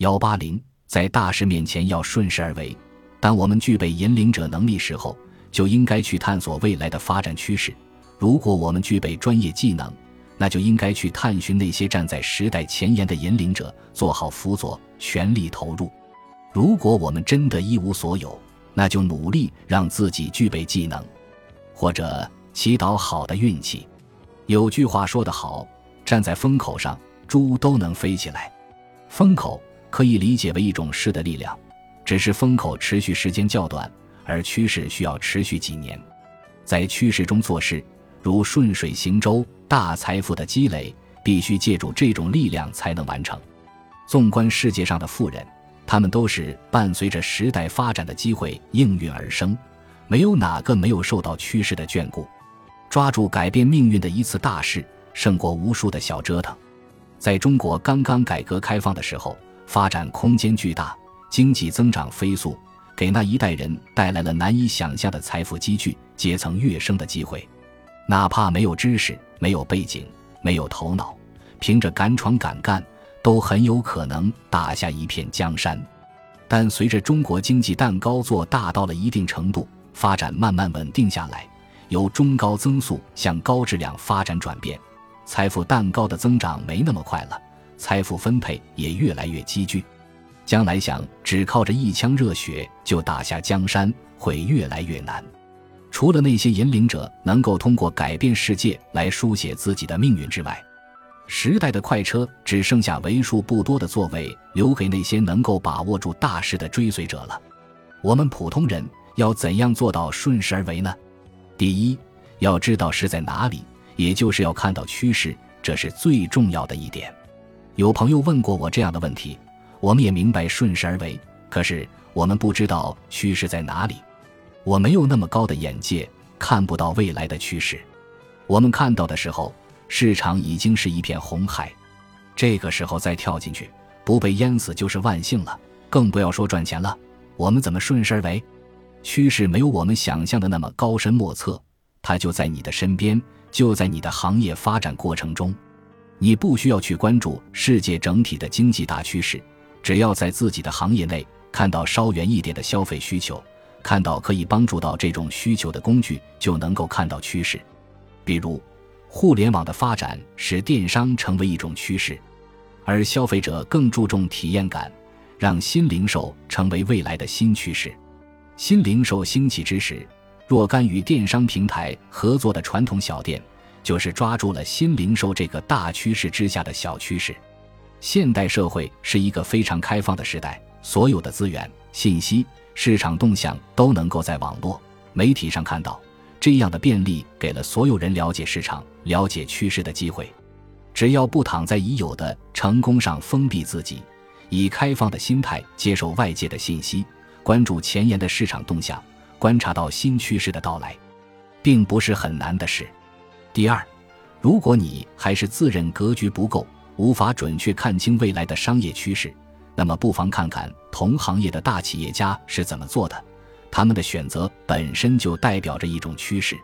幺八零，在大势面前要顺势而为。当我们具备引领者能力时候，就应该去探索未来的发展趋势。如果我们具备专业技能，那就应该去探寻那些站在时代前沿的引领者，做好辅佐，全力投入。如果我们真的一无所有，那就努力让自己具备技能，或者祈祷好的运气。有句话说得好：“站在风口上，猪都能飞起来。”风口可以理解为一种势的力量，只是风口持续时间较短，而趋势需要持续几年。在趋势中做事，如顺水行舟，大财富的积累必须借助这种力量才能完成。纵观世界上的富人。他们都是伴随着时代发展的机会应运而生，没有哪个没有受到趋势的眷顾。抓住改变命运的一次大事，胜过无数的小折腾。在中国刚刚改革开放的时候，发展空间巨大，经济增长飞速，给那一代人带来了难以想象的财富积聚、阶层跃升的机会。哪怕没有知识、没有背景、没有头脑，凭着敢闯敢干。都很有可能打下一片江山，但随着中国经济蛋糕做大到了一定程度，发展慢慢稳定下来，由中高增速向高质量发展转变，财富蛋糕的增长没那么快了，财富分配也越来越积聚，将来想只靠着一腔热血就打下江山会越来越难。除了那些引领者能够通过改变世界来书写自己的命运之外，时代的快车只剩下为数不多的座位留给那些能够把握住大势的追随者了。我们普通人要怎样做到顺势而为呢？第一，要知道势在哪里，也就是要看到趋势，这是最重要的一点。有朋友问过我这样的问题，我们也明白顺势而为，可是我们不知道趋势在哪里。我没有那么高的眼界，看不到未来的趋势。我们看到的时候。市场已经是一片红海，这个时候再跳进去，不被淹死就是万幸了。更不要说赚钱了。我们怎么顺势而为？趋势没有我们想象的那么高深莫测，它就在你的身边，就在你的行业发展过程中。你不需要去关注世界整体的经济大趋势，只要在自己的行业内看到稍远一点的消费需求，看到可以帮助到这种需求的工具，就能够看到趋势。比如。互联网的发展使电商成为一种趋势，而消费者更注重体验感，让新零售成为未来的新趋势。新零售兴起之时，若干与电商平台合作的传统小店，就是抓住了新零售这个大趋势之下的小趋势。现代社会是一个非常开放的时代，所有的资源、信息、市场动向都能够在网络媒体上看到。这样的便利给了所有人了解市场、了解趋势的机会。只要不躺在已有的成功上封闭自己，以开放的心态接受外界的信息，关注前沿的市场动向，观察到新趋势的到来，并不是很难的事。第二，如果你还是自认格局不够，无法准确看清未来的商业趋势，那么不妨看看同行业的大企业家是怎么做的。他们的选择本身就代表着一种趋势，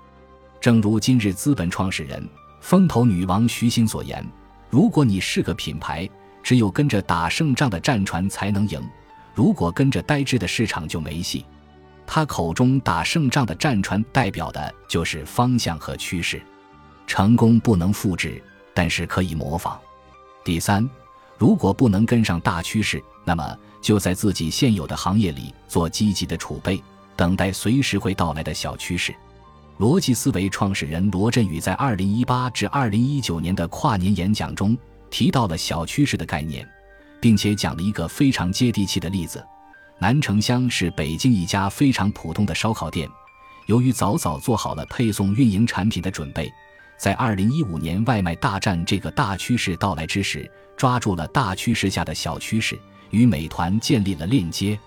正如今日资本创始人、风投女王徐新所言：“如果你是个品牌，只有跟着打胜仗的战船才能赢；如果跟着呆滞的市场就没戏。”他口中打胜仗的战船代表的就是方向和趋势。成功不能复制，但是可以模仿。第三，如果不能跟上大趋势，那么就在自己现有的行业里做积极的储备。等待随时会到来的小趋势。逻辑思维创始人罗振宇在二零一八至二零一九年的跨年演讲中提到了小趋势的概念，并且讲了一个非常接地气的例子：南城乡是北京一家非常普通的烧烤店，由于早早做好了配送运营产品的准备，在二零一五年外卖大战这个大趋势到来之时，抓住了大趋势下的小趋势，与美团建立了链接。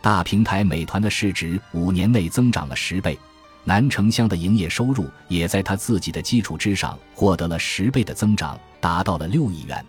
大平台美团的市值五年内增长了十倍，南城乡的营业收入也在他自己的基础之上获得了十倍的增长，达到了六亿元。